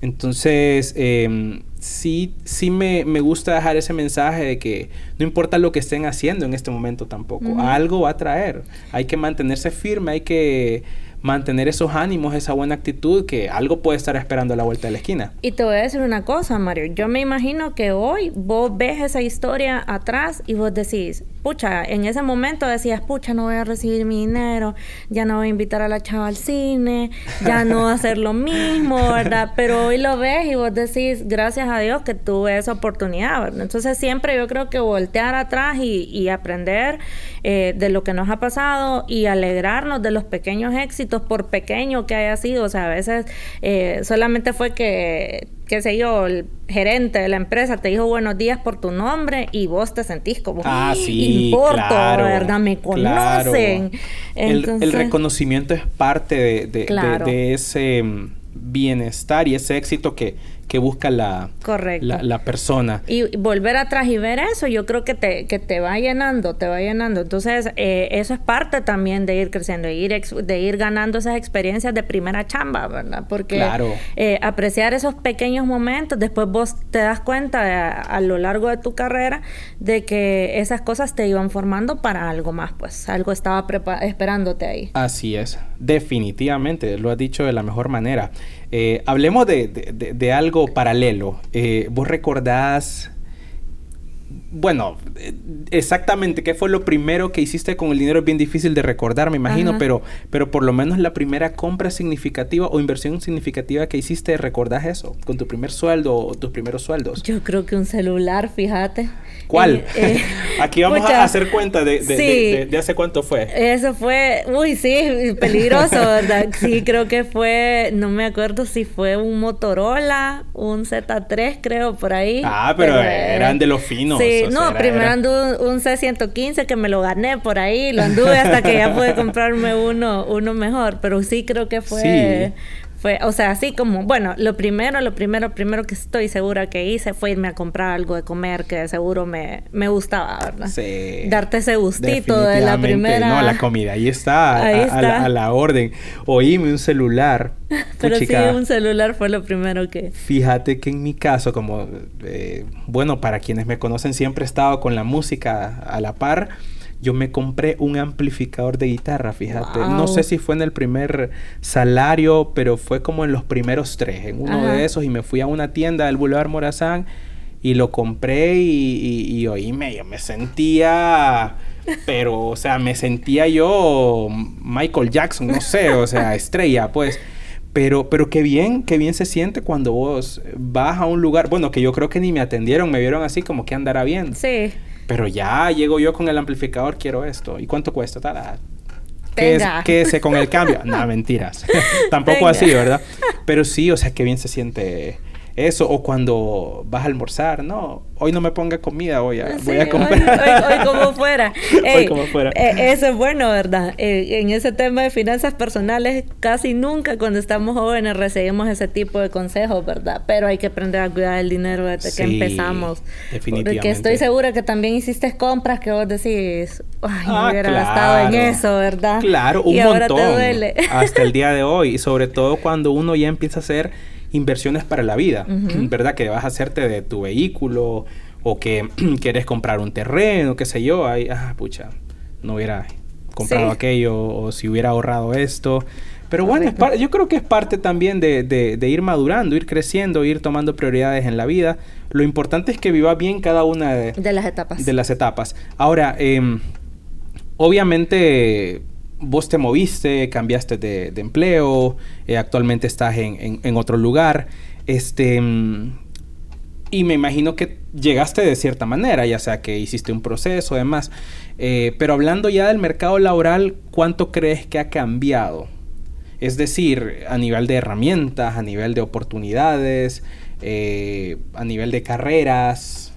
Entonces, eh, sí, sí me, me, gusta dejar ese mensaje de que no importa lo que estén haciendo en este momento tampoco, algo va a traer. Hay que mantenerse firme, hay que mantener esos ánimos, esa buena actitud, que algo puede estar esperando a la vuelta de la esquina. Y te voy a decir una cosa, Mario. Yo me imagino que hoy vos ves esa historia atrás y vos decís, pucha, en ese momento decías, pucha, no voy a recibir mi dinero, ya no voy a invitar a la chava al cine, ya no voy a hacer lo mismo, ¿verdad? Pero hoy lo ves y vos decís, gracias a Dios que tuve esa oportunidad, ¿verdad? Entonces siempre yo creo que voltear atrás y, y aprender eh, de lo que nos ha pasado y alegrarnos de los pequeños éxitos, por pequeño que haya sido. O sea, a veces eh, solamente fue que qué sé yo, el gerente de la empresa te dijo buenos días por tu nombre y vos te sentís como, ah, sí, importo, ¿verdad? Me conocen. el, reconocimiento es parte de, de ese bienestar y ese éxito que, que busca la, la, la, persona. Y volver atrás y ver eso, yo creo que te, que te va llenando, te va llenando. Entonces, eh, eso es parte también de ir creciendo, de ir, de ir ganando esas experiencias de primera chamba, ¿verdad? Porque eh, apreciar esos pequeños momentos, después vos te das cuenta a, lo largo de tu carrera de que esas cosas te iban formando para algo más, pues algo estaba esperándote ahí. Así es, definitivamente, lo has dicho de la mejor manera. Eh, hablemos de, de, algo paralelo. Eh, ¿Vos recordás, bueno, eh, exactamente qué fue lo primero que hiciste con el dinero? Es bien difícil de recordar, me imagino, pero, pero por lo menos la primera compra significativa o inversión significativa que hiciste, ¿recordás eso? Con tu primer sueldo o tus primeros sueldos. Yo creo que un celular, fíjate. ¿Cuál? Eh, eh, Aquí vamos a hacer cuenta de, de, hace cuánto fue. Eso fue, uy, sí, peligroso, ¿verdad? Sí, creo que fue, no me acuerdo si fue un Motorola, un Z3, creo, por ahí. Ah, pero, eran de los finos. Sí, no, primero anduve un, C115 que me lo gané por ahí, lo anduve hasta que ya pude comprarme uno, uno mejor, pero sí creo que fue... Fue, o sea, así como, bueno, lo primero, lo primero, primero que estoy segura que hice fue irme a comprar algo de comer que de seguro me, me gustaba, ¿verdad? Sí. Darte ese gustito de la primera. No, la comida, ahí está, ahí a, está. A, la, orden. Oíme un celular. Pero sí, un celular fue lo primero que. Fíjate que en mi caso, como, eh, bueno, para quienes me conocen, siempre he estado con la música a la par yo me compré un amplificador de guitarra, fíjate. No sé si fue en el primer salario, pero fue como en los primeros tres, en uno de esos, y me fui a una tienda del Boulevard Morazán y lo compré y, y, oíme, yo me sentía, pero, o sea, me sentía yo Michael Jackson, no sé, o sea, estrella, pues. Pero, pero qué bien, qué bien se siente cuando vos vas a un lugar, bueno, que yo creo que ni me atendieron, me vieron así como que andará bien. Sí. Pero ya llego yo con el amplificador, quiero esto. ¿Y cuánto cuesta? ¿Qué es, ¿Qué con el cambio? no, mentiras. Tampoco así, ¿verdad? Pero sí, o sea, qué bien se siente eso, o cuando vas a almorzar, no, hoy no me ponga comida, voy a, voy a comprar. Hoy, como fuera. hoy como fuera. Eh, eso es bueno, ¿verdad? Eh, en ese tema de finanzas personales, casi nunca cuando estamos jóvenes recibimos ese tipo de consejos, ¿verdad? Pero hay que aprender a cuidar el dinero desde que empezamos. Definitivamente. Porque estoy segura que también hiciste compras que vos decís, ay, ah, hubiera gastado en eso, ¿verdad? Claro, un y montón. Ahora te duele. Hasta el día de hoy. Y sobre todo cuando uno ya empieza a hacer inversiones para la vida, ¿verdad? Que vas a hacerte de tu vehículo o que quieres comprar un terreno, qué sé yo, ahí, ah, pucha, no hubiera comprado aquello o si hubiera ahorrado esto. Pero bueno, yo creo que es parte también de, de, ir madurando, ir creciendo, ir tomando prioridades en la vida. Lo importante es que viva bien cada una de, de las etapas. De las etapas. Ahora, em, obviamente vos te moviste, cambiaste de, empleo, eh, actualmente estás en, otro lugar, este, y me imagino que llegaste de cierta manera, ya sea que hiciste un proceso, demás, eh, pero hablando ya del mercado laboral, ¿cuánto crees que ha cambiado? Es decir, a nivel de herramientas, a nivel de oportunidades, eh, a nivel de carreras.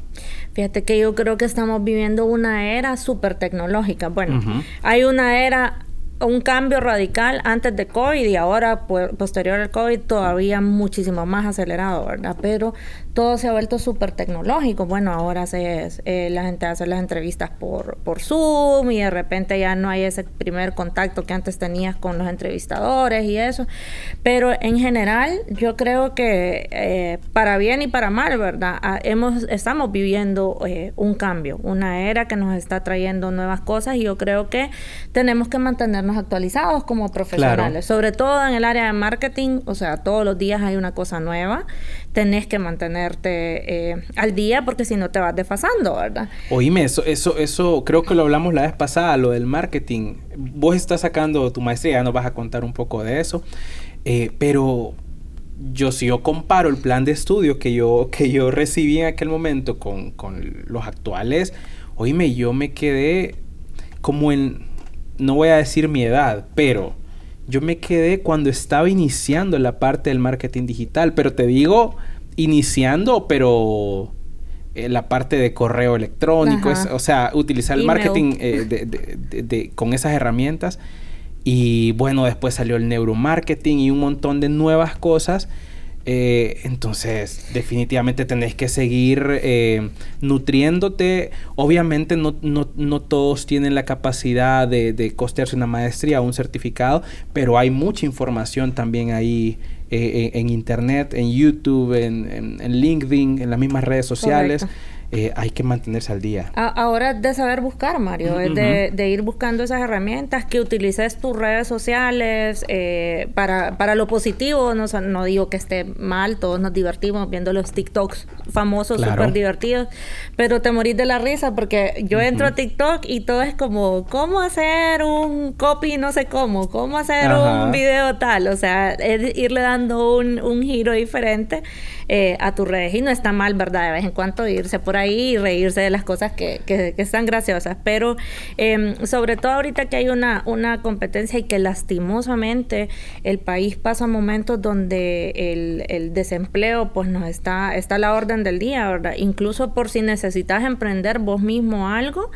Fíjate que yo creo que estamos viviendo una era súper tecnológica. Bueno, hay una era un cambio radical antes de COVID y ahora posterior al COVID todavía muchísimo más acelerado, ¿verdad? Pero todo se ha vuelto súper tecnológico. Bueno, ahora se, eh, la gente hace las entrevistas por, por Zoom y de repente ya no hay ese primer contacto que antes tenías con los entrevistadores y eso. Pero en general yo creo que eh, para bien y para mal, ¿verdad? Ah, hemos, estamos viviendo eh, un cambio, una era que nos está trayendo nuevas cosas y yo creo que tenemos que mantenernos actualizados como profesionales, sobre todo en el área de marketing, o sea, todos los días hay una cosa nueva, tenés que mantenerte eh, al día porque si no te vas desfasando, ¿verdad? Oíme, eso, eso, eso creo que lo hablamos la vez pasada, lo del marketing. Vos estás sacando tu maestría, ya nos vas a contar un poco de eso, eh, pero yo si yo comparo el plan de estudio que yo, que yo recibí en aquel momento con, con los actuales, oíme, yo me quedé como en no voy a decir mi edad, pero yo me quedé cuando estaba iniciando la parte del marketing digital, pero te digo, iniciando, pero eh, la parte de correo electrónico, o sea, utilizar el marketing eh, con esas herramientas. Y bueno, después salió el neuromarketing y un montón de nuevas cosas eh, entonces, definitivamente tenés que seguir eh, nutriéndote. Obviamente no, no, todos tienen la capacidad de, de, costearse una maestría o un certificado, pero hay mucha información también ahí eh, en, Internet, en YouTube, en, LinkedIn, en las mismas redes sociales. Eh, hay que mantenerse al día. ahora es de saber buscar, Mario, es de, ir buscando esas herramientas, que utilices tus redes sociales eh, para, para lo positivo, no, no digo que esté mal, todos nos divertimos viendo los TikToks famosos, súper divertidos, pero te morís de la risa porque yo entro a TikTok y todo es como, ¿cómo hacer un copy no sé cómo? ¿Cómo hacer un video tal? O sea, es irle dando un, un giro diferente eh, a tus redes y no está mal, ¿verdad? De vez en cuando irse por ahí y reírse de las cosas que, que, están graciosas, pero em, sobre todo ahorita que hay una, una competencia y que lastimosamente el país pasa momentos donde el, el desempleo pues nos está, está a la orden del día, ¿verdad? Incluso por si necesitas emprender vos mismo algo,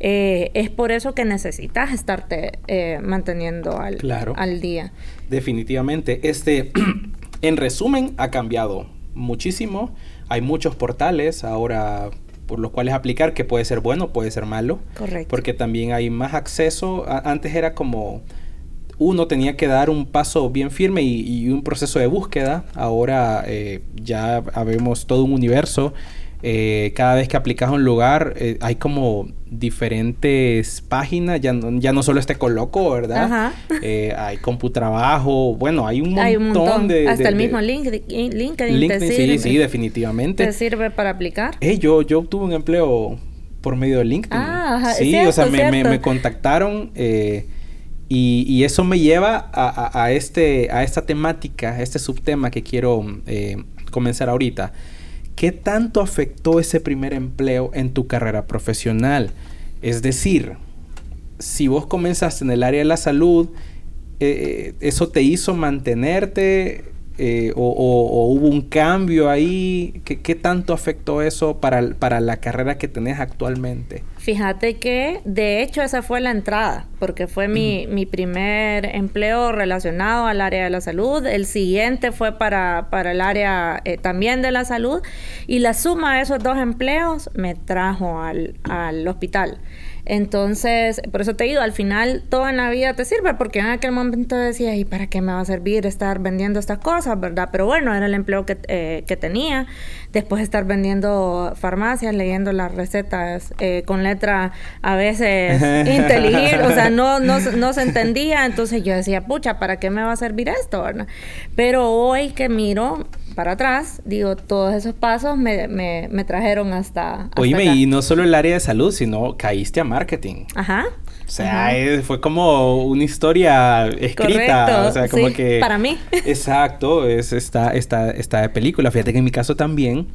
eh, es por eso que necesitas estarte eh, manteniendo al, al día. Definitivamente. Este, en resumen, ha cambiado muchísimo. Hay muchos portales ahora por los cuales aplicar que puede ser bueno, puede ser malo. Correcto. Porque también hay más acceso. antes era como uno tenía que dar un paso bien firme y, un proceso de búsqueda. Ahora eh, ya vemos todo un universo eh, cada vez que aplicas a un lugar eh, hay como diferentes páginas, ya no, ya no solo este coloco, ¿verdad? Eh, hay CompuTrabajo, bueno, hay un montón, de... Hasta el mismo LinkedIn, LinkedIn, sí, sí, definitivamente. ¿Te sirve para aplicar? yo, yo obtuve un empleo por medio de LinkedIn. Ah, sí, o sea, me, contactaron y, y, eso me lleva a, a, este, a esta temática, a este subtema que quiero comenzar ahorita ¿qué tanto afectó ese primer empleo en tu carrera profesional? Es decir, si vos comenzaste en el área de la salud, eh, eh, eso te hizo mantenerte Eh, o, hubo un cambio ahí? ¿Qué, tanto afectó eso para, para, la carrera que tenés actualmente? Fíjate que de hecho esa fue la entrada, porque fue mi, mi primer empleo relacionado al área de la salud. El siguiente fue para, para el área eh, también de la salud y la suma de esos dos empleos me trajo al, al hospital. Entonces, por eso te digo, al final toda en la vida te sirve, porque en aquel momento decía, ¿y para qué me va a servir estar vendiendo estas cosas, verdad? Pero bueno, era el empleo que, eh, que tenía. Después estar vendiendo farmacias, leyendo las recetas eh, con letra a veces inteligible, o sea, no, no, no, se entendía. Entonces yo decía, pucha, ¿para qué me va a servir esto, verdad? Pero hoy que miro, para atrás, digo, todos esos pasos me, me, me trajeron hasta, Oíme, y no solo el área de salud, sino caíste a marketing. Ajá. O sea, fue como una historia escrita. O sea, como sí, que. Para mí. Exacto, es esta, esta, esta película. Fíjate que en mi caso también,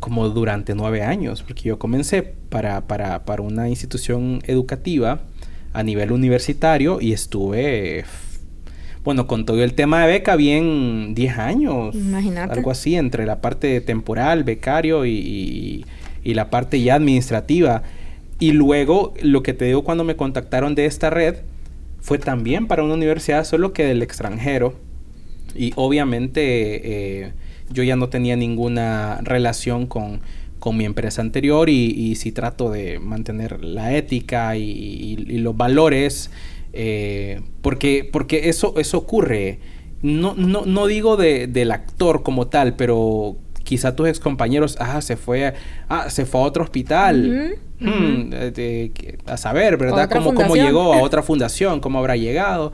como durante nueve años, porque yo comencé para, para, para una institución educativa a nivel universitario y estuve bueno, con todo el tema de beca, bien 10 años. Imagínate. Algo así, entre la parte temporal, becario y, y, la parte ya administrativa. Y luego, lo que te digo cuando me contactaron de esta red, fue también para una universidad, solo que del extranjero. Y obviamente eh, yo ya no tenía ninguna relación con, con mi empresa anterior y, y sí trato de mantener la ética y, y los valores eh, porque, porque eso, eso ocurre. No, no, no digo de, del actor como tal, pero quizá tus ex compañeros, ah, se fue, ah, se fue a otro hospital. Hmm, a saber, ¿verdad? ¿Cómo, ¿Cómo, llegó a otra fundación? ¿Cómo habrá llegado?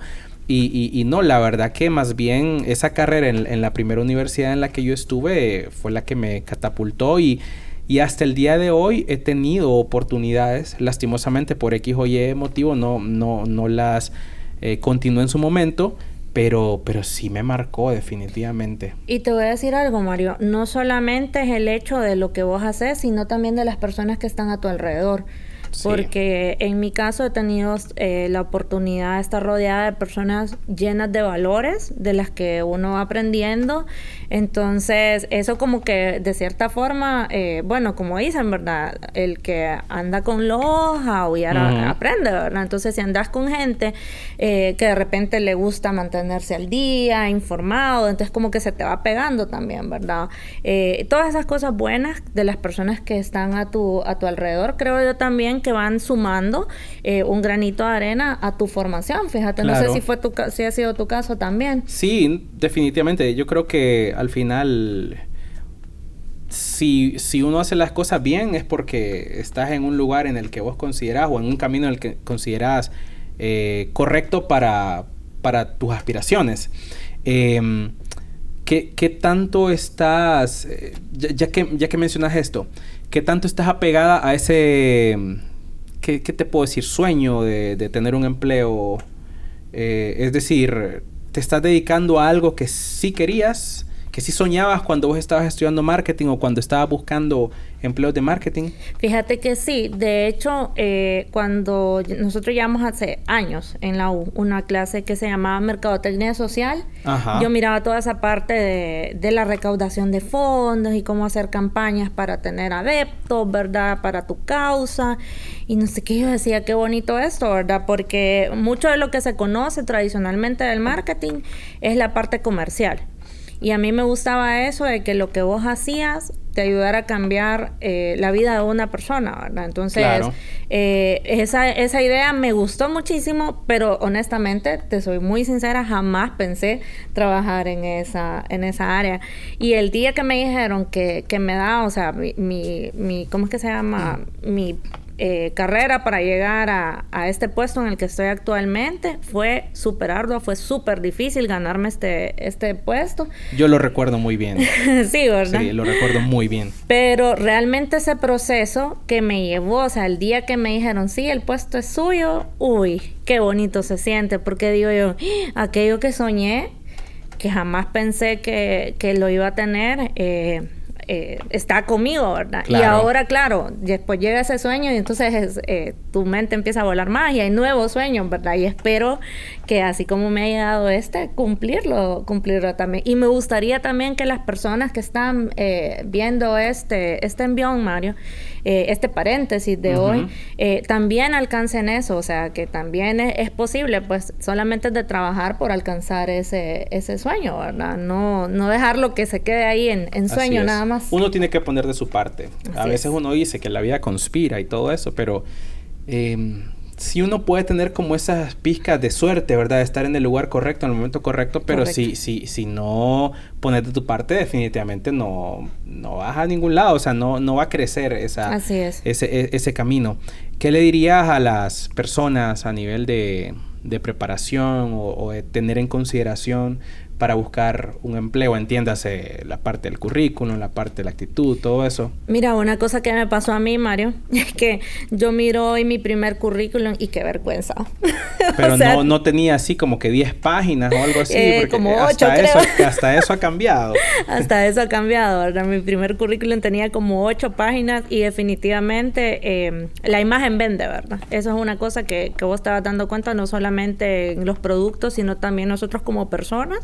Y, y, no, la verdad que más bien esa carrera en, en, la primera universidad en la que yo estuve fue la que me catapultó y y hasta el día de hoy he tenido oportunidades, lastimosamente por X o Y motivo, no, no, no las eh, continué en su momento, pero, pero sí me marcó definitivamente. Y te voy a decir algo, Mario, no solamente es el hecho de lo que vos haces, sino también de las personas que están a tu alrededor. Porque en mi caso he tenido eh, la oportunidad de estar rodeada de personas llenas de valores, de las que uno va aprendiendo. Entonces, eso como que de cierta forma, eh, bueno, como dicen, ¿verdad? El que anda con los y ahora aprende, ¿verdad? Entonces, si andas con gente eh, que de repente le gusta mantenerse al día, informado, entonces como que se te va pegando también, ¿verdad? todas esas cosas buenas de las personas que están a tu, a tu alrededor, creo yo también que van sumando eh, un granito de arena a tu formación. Fíjate, no sé si fue tu si ha sido tu caso también. Sí, definitivamente. Yo creo que al final si, si uno hace las cosas bien es porque estás en un lugar en el que vos considerás o en un camino en el que considerás eh, correcto para, para tus aspiraciones. Em, ¿qué, tanto estás, eh, ya, que, ya que mencionas esto, qué tanto estás apegada a ese ¿qué, te puedo decir? Sueño de, tener un empleo. Eh, es decir, te estás dedicando a algo que sí querías, que sí soñabas cuando vos estabas estudiando marketing o cuando estabas buscando empleos de marketing? Fíjate que sí. De hecho, eh, cuando nosotros llevamos hace años en la U una clase que se llamaba Mercadotecnia Social, yo miraba toda esa parte de, de, la recaudación de fondos y cómo hacer campañas para tener adeptos, ¿verdad? Para tu causa. Y no sé qué, yo decía, qué bonito esto, ¿verdad? Porque mucho de lo que se conoce tradicionalmente del marketing es la parte comercial. Y a mí me gustaba eso de que lo que vos hacías te ayudara a cambiar eh, la vida de una persona, ¿verdad? Entonces, eh, esa, esa idea me gustó muchísimo, pero honestamente, te soy muy sincera, jamás pensé trabajar en esa, en esa área. Y el día que me dijeron que, que me da, o sea, mi, mi, mi ¿cómo es que se llama? Mi eh, carrera para llegar a, a, este puesto en el que estoy actualmente fue súper ardua, fue súper difícil ganarme este, este puesto. Yo lo recuerdo muy bien. sí, ¿verdad? Sí, lo recuerdo muy bien. Pero realmente ese proceso que me llevó, o sea, el día que me dijeron, sí, el puesto es suyo, uy, qué bonito se siente, porque digo yo, ¡Ah! aquello que soñé, que jamás pensé que, que lo iba a tener, eh, eh, está conmigo, ¿verdad? Y ahora, claro, después llega ese sueño y entonces eh, tu mente empieza a volar más y hay nuevos sueños, ¿verdad? Y espero que así como me ha llegado este, cumplirlo, cumplirlo también. Y me gustaría también que las personas que están eh, viendo este, este envión, Mario, eh, este paréntesis de hoy, eh, también alcancen eso, o sea, que también es, posible, pues solamente de trabajar por alcanzar ese, ese sueño, ¿verdad? No, no dejarlo que se quede ahí en, sueño nada más. Uno tiene que poner de su parte. a veces uno dice que la vida conspira y todo eso, pero... Eh, si uno puede tener como esas pizcas de suerte, ¿verdad? De estar en el lugar correcto, en el momento correcto, pero si, si, si no pones de tu parte, definitivamente no, no vas a ningún lado, o sea, no, no va a crecer esa, Ese, e, ese camino. ¿Qué le dirías a las personas a nivel de, de preparación o, o de tener en consideración para buscar un empleo, entiéndase la parte del currículum, la parte de la actitud, todo eso? Mira, una cosa que me pasó a mí, Mario, es que yo miro hoy mi primer currículum y qué vergüenza. Pero no, no tenía así como que 10 páginas o algo así, eh, como 8, hasta, eso, hasta eso ha cambiado. hasta eso ha cambiado, ¿verdad? Mi primer currículum tenía como 8 páginas y definitivamente em, la imagen vende, ¿verdad? Eso es una cosa que, que vos estabas dando cuenta no solamente en los productos, sino también nosotros como personas.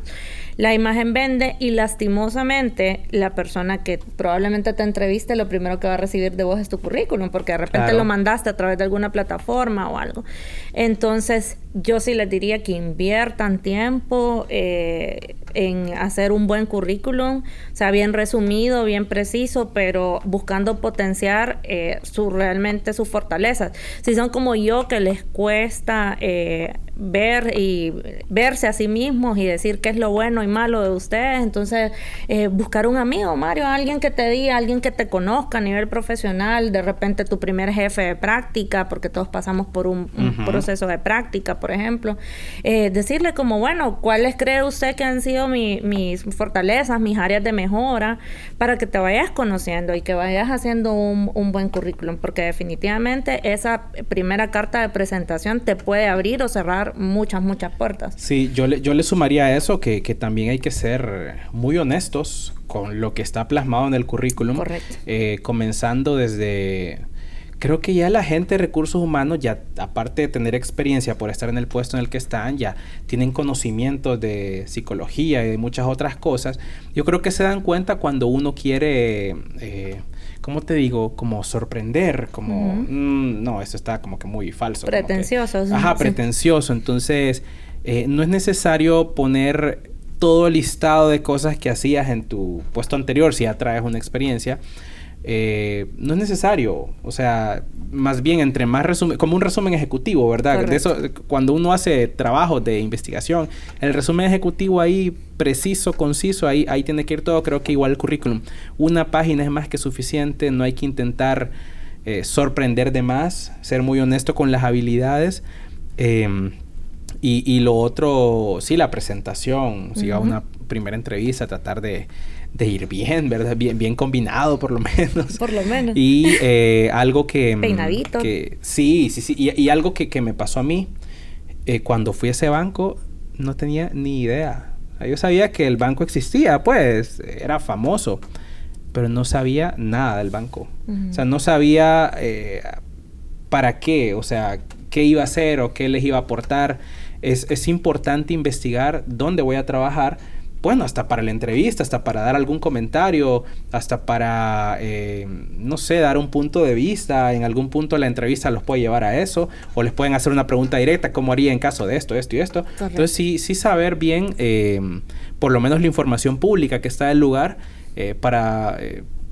La imagen vende y lastimosamente la persona que probablemente te entreviste lo primero que va a recibir de vos es tu currículum porque de repente lo mandaste a través de alguna plataforma o algo. Entonces yo sí les diría que inviertan tiempo eh, en hacer un buen currículum, o sea, bien resumido, bien preciso, pero buscando potenciar eh, su, realmente sus fortalezas. Si son como yo que les cuesta eh, ver y verse a sí mismos y decir qué es lo bueno y malo de ustedes. Entonces, eh, buscar un amigo, Mario, alguien que te diga, alguien que te conozca a nivel profesional, de repente tu primer jefe de práctica, porque todos pasamos por un, proceso de práctica, por ejemplo. Eh, decirle como, bueno, ¿cuáles cree usted que han sido mis fortalezas, mis áreas de mejora, para que te vayas conociendo y que vayas haciendo un, un buen currículum? Porque definitivamente esa primera carta de presentación te puede abrir o cerrar muchas, muchas puertas. Sí, yo le, yo le sumaría a eso que, que también hay que ser muy honestos con lo que está plasmado en el currículum. Correcto. Eh, comenzando desde... Creo que ya la gente de recursos humanos, ya aparte de tener experiencia por estar en el puesto en el que están, ya tienen conocimiento de psicología y de muchas otras cosas. Yo creo que se dan cuenta cuando uno quiere... Eh, ¿cómo te digo? Como sorprender, como, mm, no, eso está como que muy falso. Pretencioso. ajá, pretencioso. Entonces, eh, no es necesario poner todo el listado de cosas que hacías en tu puesto anterior si ya traes una experiencia. Eh, no es necesario. O sea, más bien entre más resumen, como un resumen ejecutivo, ¿verdad? De eso, cuando uno hace trabajo de investigación, el resumen ejecutivo ahí preciso, conciso, ahí, ahí tiene que ir todo. Creo que igual el currículum. Una página es más que suficiente, no hay que intentar eh, sorprender de más, ser muy honesto con las habilidades. Em, y, y, lo otro, sí, la presentación, si va a una primera entrevista, tratar de de ir bien, ¿verdad? Bien, bien combinado, por lo menos. Por lo menos. Y eh, algo que... Mm, Peinadito. Que, sí, sí, sí. Y, algo que, que, me pasó a mí, eh, cuando fui a ese banco, no tenía ni idea. Yo sabía que el banco existía, pues, era famoso, pero no sabía nada del banco. O sea, no sabía eh, para qué, o sea, qué iba a hacer o qué les iba a aportar. Es, es importante investigar dónde voy a trabajar bueno, hasta para la entrevista, hasta para dar algún comentario, hasta para, eh, no sé, dar un punto de vista. En algún punto la entrevista los puede llevar a eso, o les pueden hacer una pregunta directa, ¿cómo haría en caso de esto, esto y esto? Entonces, sí, sí saber bien, eh, por lo menos la información pública que está del lugar, eh, para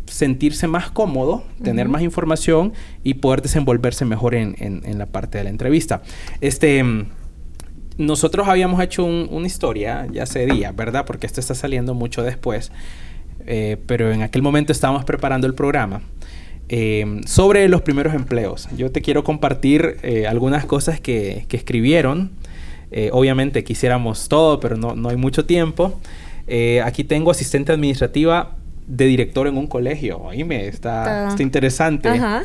sentirse más cómodo, tener más información y poder desenvolverse mejor en, en, en la parte de la entrevista. Este nosotros habíamos hecho una historia ya hace días, ¿verdad? Porque esto está saliendo mucho después. Eh, pero en aquel momento estábamos preparando el programa. Eh, sobre los primeros empleos. Yo te quiero compartir eh, algunas cosas que, que escribieron. obviamente quisiéramos todo, pero no, no hay mucho tiempo. aquí tengo asistente administrativa de director en un colegio. me está, está interesante. Ajá.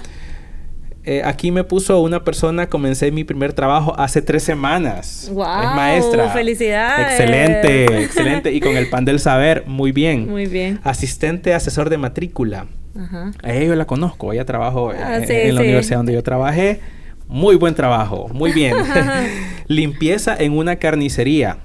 Eh, aquí me puso una persona, comencé mi primer trabajo hace tres semanas. Wow, es maestra. Felicidades. Excelente, excelente. Y con el pan del saber, muy bien. Muy bien. Asistente asesor de matrícula. Ajá. A ella yo la conozco, ella trabajó ah, en, la universidad donde yo trabajé. Muy buen trabajo, muy bien. limpieza en una carnicería.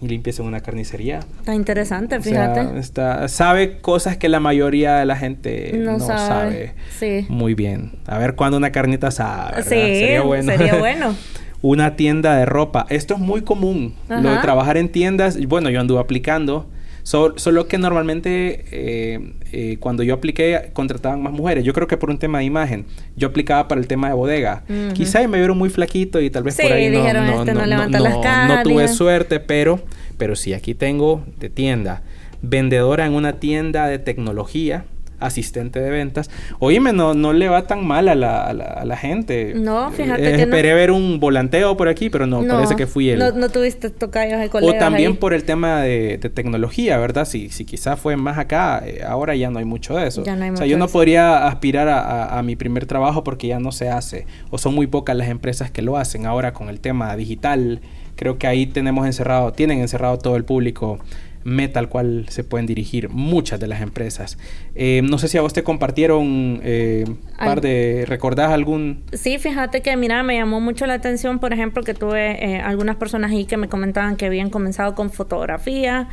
Y limpieza en una carnicería. Está interesante, fíjate. está, sabe cosas que la mayoría de la gente no, sabe. Sí. Muy bien. A ver cuándo una carnita sabe. Sí, sería bueno. Sería bueno. una tienda de ropa. Esto es muy común. Lo de trabajar en tiendas. Bueno, yo anduve aplicando solo que normalmente eh, eh, cuando yo apliqué contrataban más mujeres. Yo creo que por un tema de imagen. Yo aplicaba para el tema de bodega. Quizá me vieron muy flaquito y tal vez por ahí no, no, este no, tuve suerte, pero, pero sí, aquí tengo de tienda. Vendedora en una tienda de tecnología asistente de ventas. Oíme, no, no le va tan mal a la, a la, gente. No, fíjate eh, que Esperé ver un volanteo por aquí, pero no, parece que fui él. No, no tuviste tocayos de colegas O también por el tema de, tecnología, ¿verdad? Si, si quizás fue más acá, eh, ahora ya no hay mucho de eso. Ya no hay o sea, yo no podría aspirar a, a, mi primer trabajo porque ya no se hace. O son muy pocas las empresas que lo hacen. Ahora con el tema digital, creo que ahí tenemos encerrado, tienen encerrado todo el público meta al cual se pueden dirigir muchas de las empresas. Eh, no sé si a vos te compartieron eh, par de... ¿Recordás algún...? Sí, fíjate que, mira, me llamó mucho la atención, por ejemplo, que tuve eh, algunas personas ahí que me comentaban que habían comenzado con fotografía,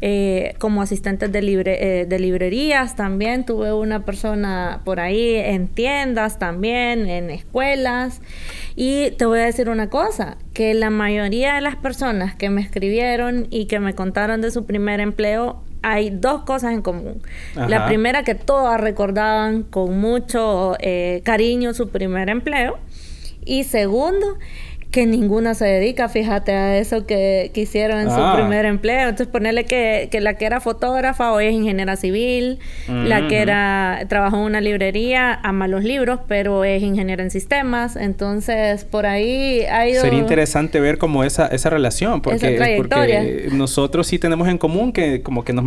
eh, como asistentes de, libre, de librerías también. Tuve una persona por ahí en tiendas también, en escuelas. Y te voy a decir una cosa, que la mayoría de las personas que me escribieron y que me contaron de su primer empleo, hay dos cosas en común. La primera, que todas recordaban con mucho eh, cariño su primer empleo. Y segundo, que ninguna se dedica, fíjate, a eso que, que hicieron en su ah. primer empleo. Entonces, ponerle que, que, la que era fotógrafa hoy es ingeniera civil, la que era trabajó en una librería, ama los libros, pero es ingeniera en sistemas. Entonces, por ahí ha ido... Sería interesante ver como esa, esa relación, porque, porque nosotros sí tenemos en común que como que nos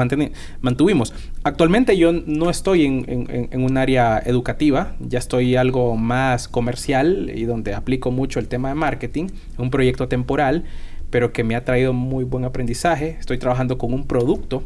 mantuvimos. Actualmente yo no estoy en, en, en un área educativa, ya estoy algo más comercial y donde aplico mucho el tema de marketing un proyecto temporal, pero que me ha traído muy buen aprendizaje. Estoy trabajando con un producto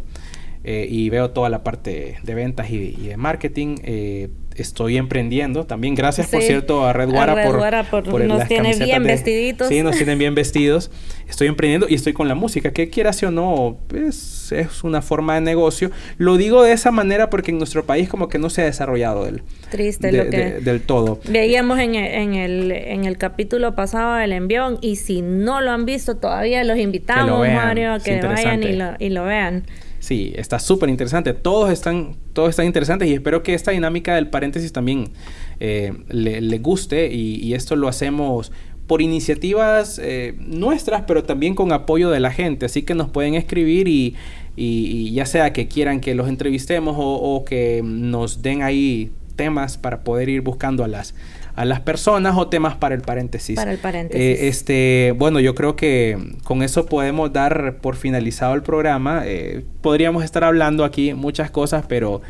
eh, y veo toda la parte de ventas y, de marketing. Eh, estoy emprendiendo también. Gracias, por cierto, a Redguara, por, por, nos tienen bien vestiditos. Sí, nos tienen bien vestidos. Estoy emprendiendo y estoy con la música. Que quieras o no, pues, es una forma de negocio. Lo digo de esa manera porque en nuestro país como que no se ha desarrollado del, Triste lo que del todo. Veíamos en el, en, el, en el capítulo pasado del envión y si no lo han visto todavía los invitamos, Mario, a que vayan y lo, y lo vean. Sí, está súper interesante. Todos están, todos están interesantes y espero que esta dinámica del paréntesis también eh, le, guste y, esto lo hacemos por iniciativas eh, nuestras, pero también con apoyo de la gente. Así que nos pueden escribir y, y, ya sea que quieran que los entrevistemos o, o, que nos den ahí temas para poder ir buscando a las, a las personas o temas para el paréntesis. Para el paréntesis. Eh, este, bueno, yo creo que con eso podemos dar por finalizado el programa. Eh, podríamos estar hablando aquí muchas cosas, pero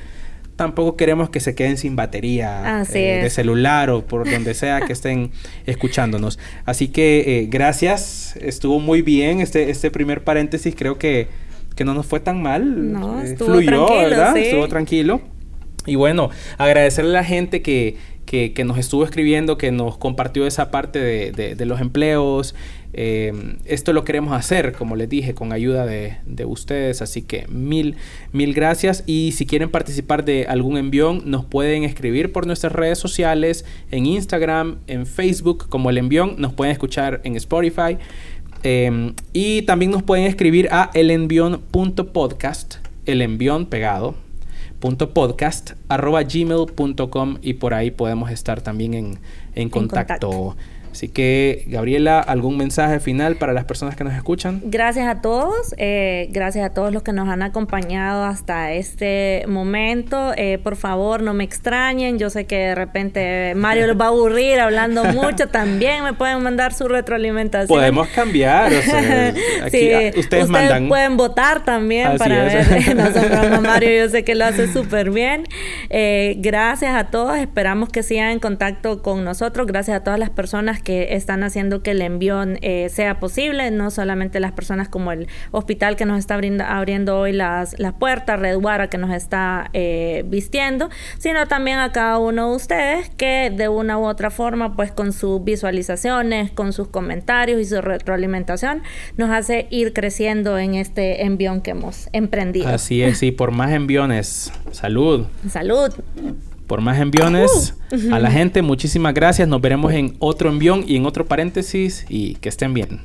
tampoco queremos que se queden sin batería eh, de celular o por donde sea que estén escuchándonos. Así que gracias, estuvo muy bien este, este primer paréntesis, creo que, que no nos fue tan mal. No, estuvo fluyó, ¿verdad? Estuvo tranquilo. Y bueno, agradecerle a la gente que, que, nos estuvo escribiendo, que nos compartió esa parte de, de, los empleos. Eh, esto lo queremos hacer, como les dije, con ayuda de, de, ustedes. Así que mil, mil gracias. Y si quieren participar de algún envión, nos pueden escribir por nuestras redes sociales, en Instagram, en Facebook, como el envión. Nos pueden escuchar en Spotify. Eh, y también nos pueden escribir a elenvion.podcast, el envión pegado, gmail.com y por ahí podemos estar también en, en, contacto. Así que, Gabriela, ¿algún mensaje final para las personas que nos escuchan? Gracias a todos, eh, gracias a todos los que nos han acompañado hasta este momento. Eh, por favor, no me extrañen, yo sé que de repente Mario los va a aburrir hablando mucho, también me pueden mandar su retroalimentación. Podemos cambiar, o sea, aquí ustedes, ustedes, mandan. pueden votar también para ver, no Mario, yo sé que lo hace súper bien. Eh, gracias a todos, esperamos que sigan en contacto con nosotros, gracias a todas las personas que están haciendo que el envión eh, sea posible, no solamente las personas como el hospital que nos está abriendo hoy las, las puertas, Redwara que nos está eh, vistiendo, sino también a cada uno de ustedes que de una u otra forma, pues con sus visualizaciones, con sus comentarios y su retroalimentación, nos hace ir creciendo en este envión que hemos emprendido. Así es, y por más enviones, salud. Salud por más enviones. A la gente, muchísimas gracias. Nos veremos en otro envión y en otro paréntesis y que estén bien.